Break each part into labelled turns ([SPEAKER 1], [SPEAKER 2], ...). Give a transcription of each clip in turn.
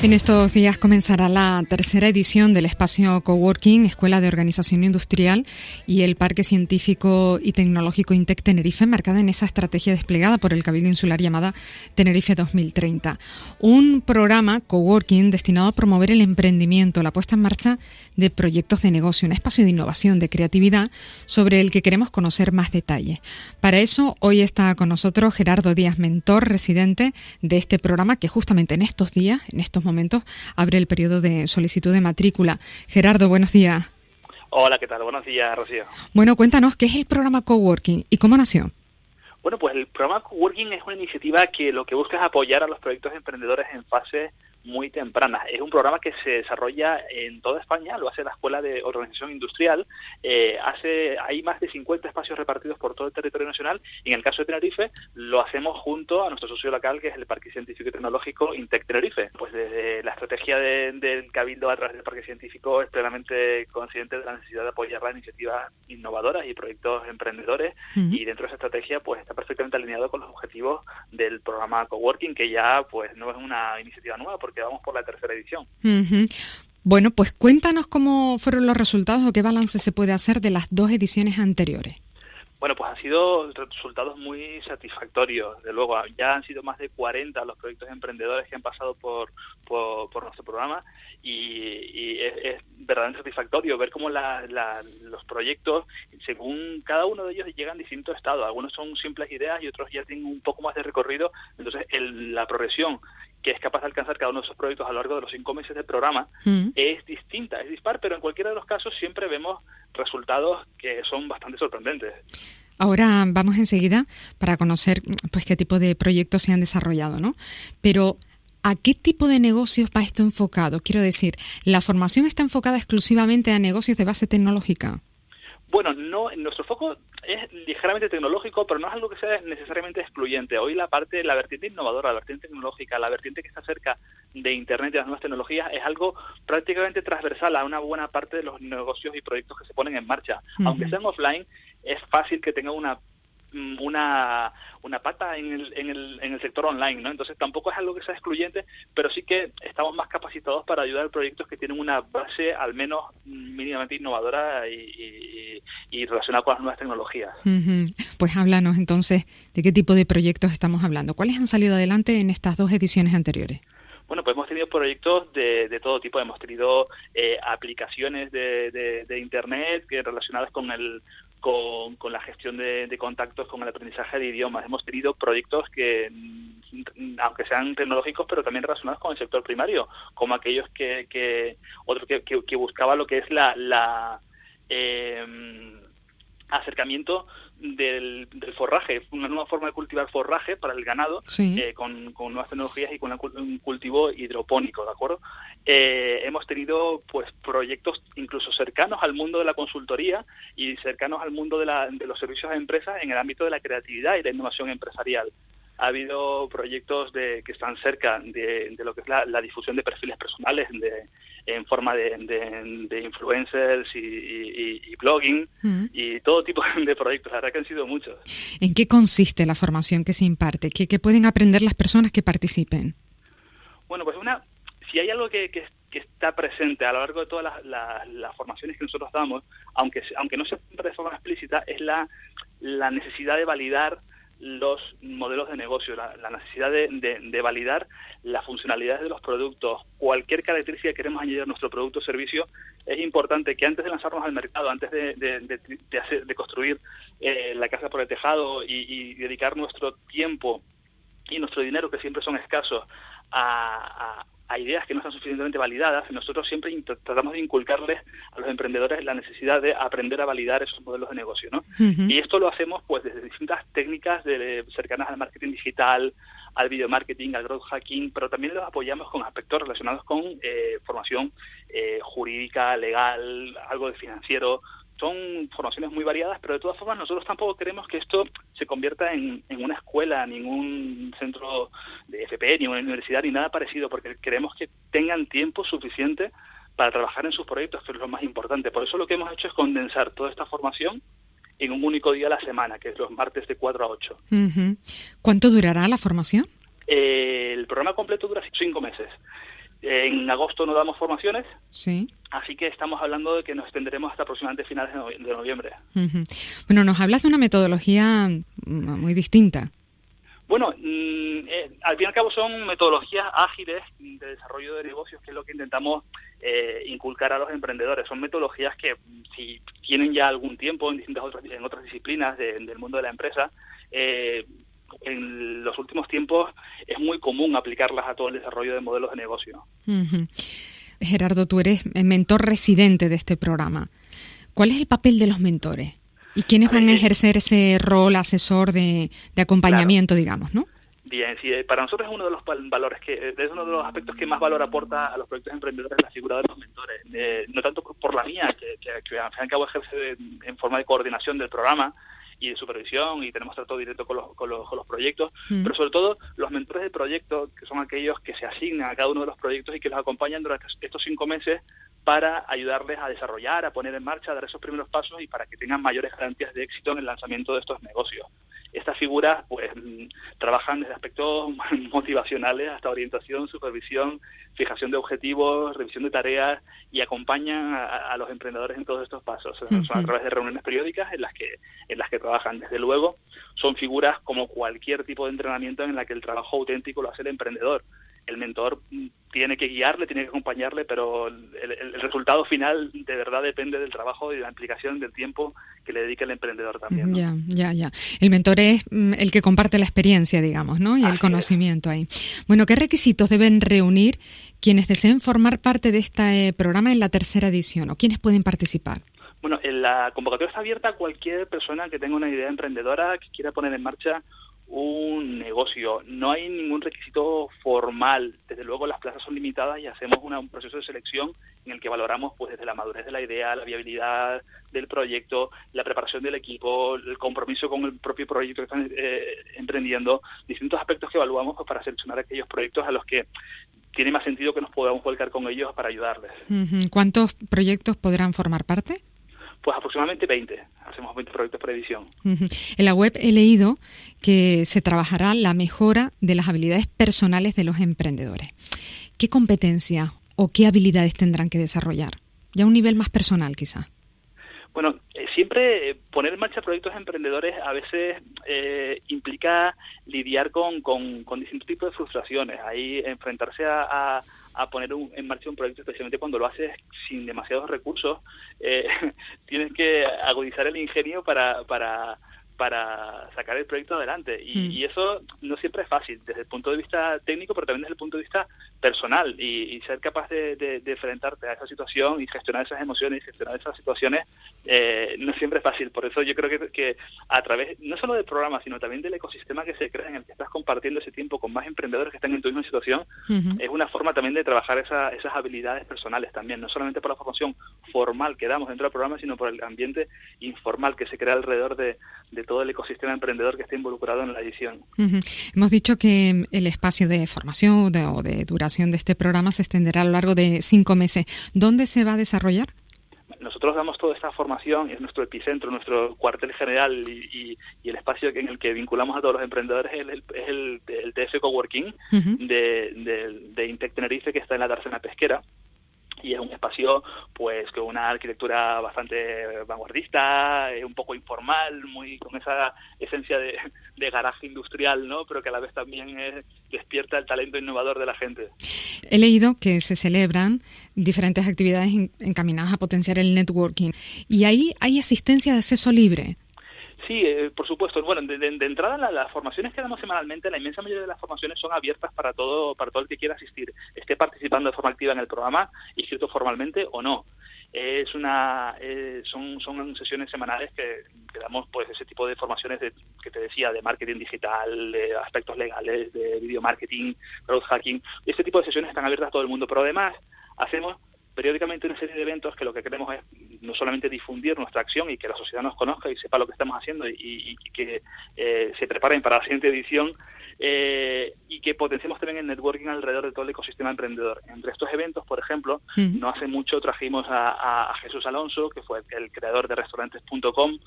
[SPEAKER 1] En estos días comenzará la tercera edición del espacio Coworking, Escuela de Organización Industrial y el Parque Científico y Tecnológico INTEC Tenerife, marcada en esa estrategia desplegada por el Cabildo Insular llamada Tenerife 2030. Un programa Coworking destinado a promover el emprendimiento, la puesta en marcha de proyectos de negocio, un espacio de innovación, de creatividad, sobre el que queremos conocer más detalles. Para eso, hoy está con nosotros Gerardo Díaz Mentor, residente de este programa, que justamente en estos días, en estos momentos abre el periodo de solicitud de matrícula. Gerardo, buenos días.
[SPEAKER 2] Hola, ¿qué tal? Buenos días, Rocío.
[SPEAKER 1] Bueno, cuéntanos, ¿qué es el programa Coworking y cómo nació?
[SPEAKER 2] Bueno, pues el programa Coworking es una iniciativa que lo que busca es apoyar a los proyectos emprendedores en fase muy temprana. Es un programa que se desarrolla en toda España, lo hace la Escuela de Organización Industrial, eh, hace hay más de 50 espacios repartidos por todo el territorio nacional y en el caso de Tenerife lo hacemos junto a nuestro socio local que es el Parque Científico y Tecnológico Intec Tenerife. Pues desde la estrategia del Cabildo a través del Parque Científico es plenamente consciente de la necesidad de apoyar las iniciativas innovadoras y proyectos emprendedores y dentro de esa estrategia pues está perfectamente alineado con los objetivos del programa Coworking que ya pues no es una iniciativa nueva porque vamos por la tercera edición.
[SPEAKER 1] Bueno, pues cuéntanos cómo fueron los resultados o qué balance se puede hacer de las dos ediciones anteriores.
[SPEAKER 2] Bueno, pues han sido resultados muy satisfactorios. De luego, ya han sido más de 40 los proyectos emprendedores que han pasado por, por, nuestro programa y, es, verdaderamente satisfactorio ver cómo los proyectos, según cada uno de ellos, llegan a distintos estados. Algunos son simples ideas y otros ya tienen un poco más de recorrido. Entonces, la progresión que es capaz de alcanzar cada uno de esos proyectos a lo largo de los cinco meses del programa, mm. es distinta, es dispar, pero en cualquiera de los casos siempre vemos resultados que son bastante sorprendentes.
[SPEAKER 1] Ahora vamos enseguida para conocer pues qué tipo de proyectos se han desarrollado, ¿no? Pero ¿A qué tipo de negocios va esto enfocado? Quiero decir, ¿la formación está enfocada exclusivamente a negocios de base tecnológica?
[SPEAKER 2] Bueno, no, nuestro foco es ligeramente tecnológico, pero no es algo que sea necesariamente excluyente. Hoy la parte, la vertiente innovadora, la vertiente tecnológica, la vertiente que está cerca de Internet y las nuevas tecnologías es algo prácticamente transversal a una buena parte de los negocios y proyectos que se ponen en marcha. Aunque sean offline, es fácil que tenga una Mm, una, una pata en el, en, el, en el sector online, ¿no? Entonces tampoco es algo que sea excluyente, pero sí que estamos más capacitados para ayudar a proyectos que tienen una base al menos mínimamente innovadora y, y, relacionada con las nuevas tecnologías.
[SPEAKER 1] Pues háblanos entonces de qué tipo de proyectos estamos hablando. ¿Cuáles han salido adelante en estas dos ediciones anteriores?
[SPEAKER 2] Bueno, pues hemos tenido proyectos de, de todo tipo. Hemos tenido eh, aplicaciones de, de, de, Internet que relacionadas con el con, con la gestión de, contactos, con el aprendizaje de idiomas. Hemos tenido proyectos que, mm, aunque sean tecnológicos, pero también relacionados con el sector primario, como aquellos que, que otro que, que, buscaba lo que es la, la eh, acercamiento del, forraje, una nueva forma de cultivar forraje para el ganado eh, con, nuevas tecnologías y con un cultivo hidropónico, ¿de acuerdo? Eh, hemos tenido pues proyectos incluso cercanos al mundo de la consultoría y cercanos al mundo de, la, de los servicios a empresas en el ámbito de la creatividad y la innovación empresarial ha habido proyectos de, que están cerca de, lo que es la, difusión de perfiles personales de, en forma de, influencers y, blogging mm. y todo tipo de proyectos. La verdad que han sido muchos.
[SPEAKER 1] ¿En qué consiste la formación que se imparte? ¿Qué, qué pueden aprender las personas que participen?
[SPEAKER 2] Bueno, pues una, si hay algo que, que, está presente a lo largo de todas las, formaciones que nosotros damos, aunque, aunque no sea de forma explícita, es la, la necesidad de validar los modelos de negocio, la, necesidad de, validar las funcionalidades de los productos, cualquier característica que queremos añadir a nuestro producto o servicio, es importante que antes de lanzarnos al mercado, antes de, construir eh, la casa por el tejado y, dedicar nuestro tiempo y nuestro dinero, que siempre son escasos, a ideas que no están suficientemente validadas, nosotros siempre tratamos de inculcarles a los emprendedores la necesidad de aprender a validar esos modelos de negocio, ¿no? Y esto lo hacemos pues desde distintas técnicas de, cercanas al marketing digital, al video marketing, al growth hacking, pero también los apoyamos con aspectos relacionados con eh, formación eh, jurídica, legal, algo de financiero. Son formaciones muy variadas, pero de todas formas nosotros tampoco queremos que esto se convierta en, en una escuela, ningún centro de FP, ni una universidad, ni nada parecido, porque queremos que tengan tiempo suficiente para trabajar en sus proyectos, que es lo más importante. Por eso lo que hemos hecho es condensar toda esta formación en un único día a la semana, que es los martes de 4 a 8.
[SPEAKER 1] ¿Cuánto durará la formación?
[SPEAKER 2] Eh, el programa completo dura cinco meses. En agosto no damos formaciones,
[SPEAKER 1] sí.
[SPEAKER 2] así que estamos hablando de que nos extenderemos hasta aproximadamente finales de, noviembre.
[SPEAKER 1] Bueno, nos hablas de una metodología muy distinta.
[SPEAKER 2] Bueno, mm, eh, al fin y al cabo son metodologías ágiles de desarrollo de negocios, que es lo que intentamos eh, inculcar a los emprendedores. Son metodologías que, mm, si tienen ya algún tiempo en distintas otras, en otras disciplinas del mundo de la empresa, eh, en los últimos tiempos es muy común aplicarlas a todo el desarrollo de modelos de negocio.
[SPEAKER 1] Gerardo, tú eres mentor residente de este programa. ¿Cuál es el papel de los mentores? ¿Y quiénes van a ejercer ese rol asesor de, acompañamiento, digamos, no?
[SPEAKER 2] Bien, sí, eh, para nosotros es uno de los valores que eh, es uno de los aspectos que más valor aporta a los proyectos emprendedores la figura de los mentores. Eh, no tanto por la mía, que, que, que al fin y al cabo ejerce en forma de coordinación del programa, y de supervisión y tenemos trato directo con los, con los, proyectos, mm. pero sobre todo los mentores de proyecto, que son aquellos que se asignan a cada uno de los proyectos y que los acompañan durante estos cinco meses para ayudarles a desarrollar, a poner en marcha, a dar esos primeros pasos y para que tengan mayores garantías de éxito en el lanzamiento de estos negocios. Estas figuras pues mm, trabajan desde aspectos motivacionales hasta orientación, supervisión, fijación de objetivos, revisión de tareas y acompañan a, los emprendedores en todos estos pasos. Son a través de reuniones periódicas en las que en las que trabajan. Desde luego, son figuras como cualquier tipo de entrenamiento en la que el trabajo auténtico lo hace el emprendedor el mentor tiene que guiarle, tiene que acompañarle, pero el, resultado final de verdad depende del trabajo y de la implicación del tiempo que le dedique el emprendedor también.
[SPEAKER 1] Ya, ya, ya. El mentor es mm, el que comparte la experiencia, digamos, ¿no? Y el conocimiento ahí. Bueno, ¿qué requisitos deben reunir quienes deseen formar parte de este programa en la tercera edición o quiénes pueden participar?
[SPEAKER 2] Bueno, la convocatoria está abierta a cualquier persona que tenga una idea emprendedora, que quiera poner en marcha un negocio. No hay ningún requisito formal. Desde luego las plazas son limitadas y hacemos un proceso de selección en el que valoramos pues desde la madurez de la idea, la viabilidad del proyecto, la preparación del equipo, el compromiso con el propio proyecto que están eh, emprendiendo, distintos aspectos que evaluamos pues, para seleccionar aquellos proyectos a los que tiene más sentido que nos podamos volcar con ellos para ayudarles.
[SPEAKER 1] ¿Cuántos proyectos podrán formar parte?
[SPEAKER 2] Pues aproximadamente 20. Hacemos 20 proyectos por edición.
[SPEAKER 1] En la web he leído que se trabajará la mejora de las habilidades personales de los emprendedores. ¿Qué competencias o qué habilidades tendrán que desarrollar? Ya a un nivel más personal, quizá.
[SPEAKER 2] Bueno, eh, siempre poner en marcha proyectos emprendedores a veces eh, implica lidiar con, con, distintos tipos de frustraciones. Ahí enfrentarse a a poner en marcha un proyecto, especialmente cuando lo haces sin demasiados recursos, eh, tienes que agudizar el ingenio para, para, para sacar el proyecto adelante. Y, mm. y, eso no siempre es fácil, desde el punto de vista técnico, pero también desde el punto de vista personal y, ser capaz de, de, enfrentarte a esa situación y gestionar esas emociones y gestionar esas situaciones eh, no siempre es fácil. Por eso yo creo que, que, a través, no solo del programa, sino también del ecosistema que se crea en el que estás compartiendo ese tiempo con más emprendedores que están en tu misma situación, es una forma también de trabajar esa, esas habilidades personales también, no solamente por la formación formal que damos dentro del programa, sino por el ambiente informal que se crea alrededor de, de todo el ecosistema emprendedor que está involucrado en la edición.
[SPEAKER 1] Hemos dicho que el espacio de formación o de duración de este programa se extenderá a lo largo de cinco meses. ¿Dónde se va a desarrollar?
[SPEAKER 2] nosotros damos toda esta formación, es nuestro epicentro, nuestro cuartel general y, el espacio en el que vinculamos a todos los emprendedores es el, el, TF Coworking de, de, de Intec Tenerife, que está en la Dársena Pesquera y es un espacio pues con una arquitectura bastante vanguardista, un poco informal, muy con esa esencia de, garaje industrial, ¿no? Pero que a la vez también despierta el talento innovador de la gente.
[SPEAKER 1] He leído que se celebran diferentes actividades encaminadas a potenciar el networking y ahí hay asistencia de acceso libre.
[SPEAKER 2] Sí, eh, por supuesto. Bueno, de, entrada las formaciones que damos semanalmente, la inmensa mayoría de las formaciones son abiertas para todo, para todo el que quiera asistir, esté participando de forma activa en el programa, inscrito formalmente o no. es una eh, son, son sesiones semanales que, damos pues ese tipo de formaciones de, que te decía de marketing digital, de aspectos legales, de video marketing, growth hacking. Este tipo de sesiones están abiertas a todo el mundo, pero además hacemos periódicamente una serie de eventos que lo que queremos es no solamente difundir nuestra acción y que la sociedad nos conozca y sepa lo que estamos haciendo y, que eh, se preparen para la siguiente edición, eh, y que potenciemos también el networking alrededor de todo el ecosistema emprendedor. Entre estos eventos, por ejemplo, no hace mucho trajimos a, Jesús Alonso, que fue el creador de restaurantes.com,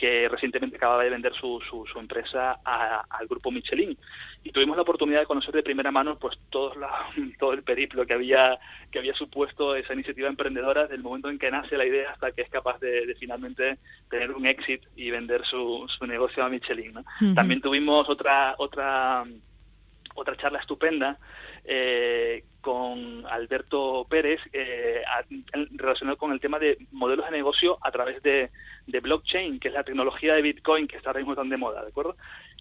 [SPEAKER 2] que recientemente acaba de vender su, su, empresa al grupo Michelin. Y tuvimos la oportunidad de conocer de primera mano pues todo, la, todo el periplo que había, que había supuesto esa iniciativa emprendedora desde el momento en que nace la idea hasta que es capaz de, finalmente tener un éxito y vender su, su negocio a Michelin. También tuvimos otra, otra, otra charla estupenda eh, con Alberto Pérez eh, relacionado con el tema de modelos de negocio a través de, blockchain, que es la tecnología de Bitcoin que está ahora mismo tan de moda, ¿de acuerdo?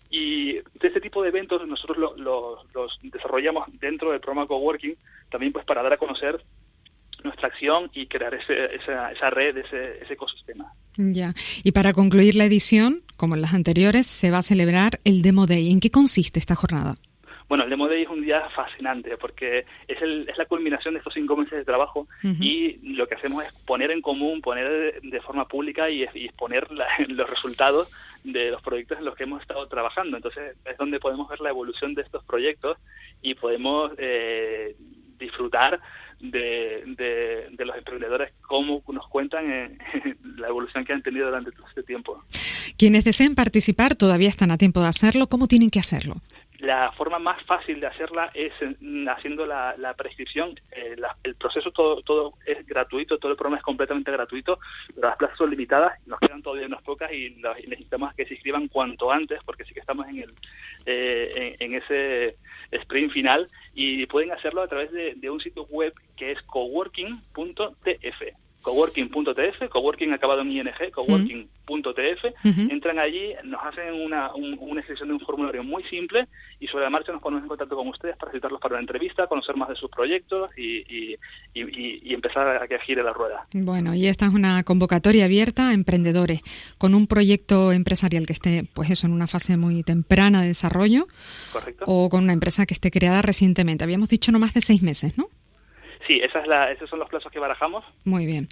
[SPEAKER 2] Y de este tipo de eventos nosotros los desarrollamos dentro del programa Coworking, también pues para dar a conocer nuestra acción y crear ese, esa, esa, red, ese, ese ecosistema.
[SPEAKER 1] Ya. Y para concluir la edición, como en las anteriores, se va a celebrar el Demo Day. ¿En qué consiste esta jornada?
[SPEAKER 2] Bueno, el Demo Day es un día fascinante porque es, el, es la culminación de estos cinco meses de trabajo y lo que hacemos es poner en común, poner de, forma pública y, exponer los resultados de los proyectos en los que hemos estado trabajando. Entonces es donde podemos ver la evolución de estos proyectos y podemos eh, disfrutar de, de, los emprendedores, cómo nos cuentan eh, la evolución que han tenido durante todo este tiempo.
[SPEAKER 1] Quienes deseen participar todavía están a tiempo de hacerlo. ¿Cómo tienen que hacerlo?
[SPEAKER 2] La forma más fácil de hacerla es haciendo la, prescripción. Eh, el proceso todo, todo es gratuito, todo el programa es completamente gratuito, pero las plazas son limitadas, nos quedan todavía unas pocas y, necesitamos que se inscriban cuanto antes, porque sí que estamos en, el, eh, en, ese sprint final y pueden hacerlo a través de, de un sitio web que es coworking.tf coworking.tf, coworking acabado en ing, coworking.tf, entran allí, nos hacen una, una inscripción de un formulario muy simple y sobre la marcha nos ponemos en contacto con ustedes para citarlos para una entrevista, conocer más de sus proyectos y, empezar a que gire la rueda.
[SPEAKER 1] Bueno, y esta es una convocatoria abierta a emprendedores con un proyecto empresarial que esté, pues eso, en una fase muy temprana de desarrollo o con una empresa que esté creada recientemente. Habíamos dicho no más de seis meses, ¿no?
[SPEAKER 2] Sí, esa es la, esos son los plazos que barajamos.
[SPEAKER 1] Muy bien.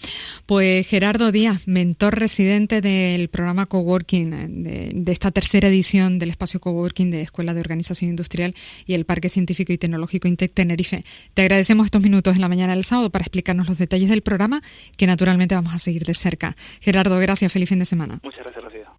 [SPEAKER 1] Pues Gerardo Díaz, mentor residente del programa Coworking, eh, de, esta tercera edición del espacio Coworking de Escuela de Organización Industrial y el Parque Científico y Tecnológico Intec Tenerife. Te agradecemos estos minutos en la mañana del sábado para explicarnos los detalles del programa que naturalmente vamos a seguir de cerca. Gerardo, gracias. Feliz fin de semana.
[SPEAKER 2] Muchas gracias, Rocío.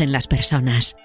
[SPEAKER 3] en las personas.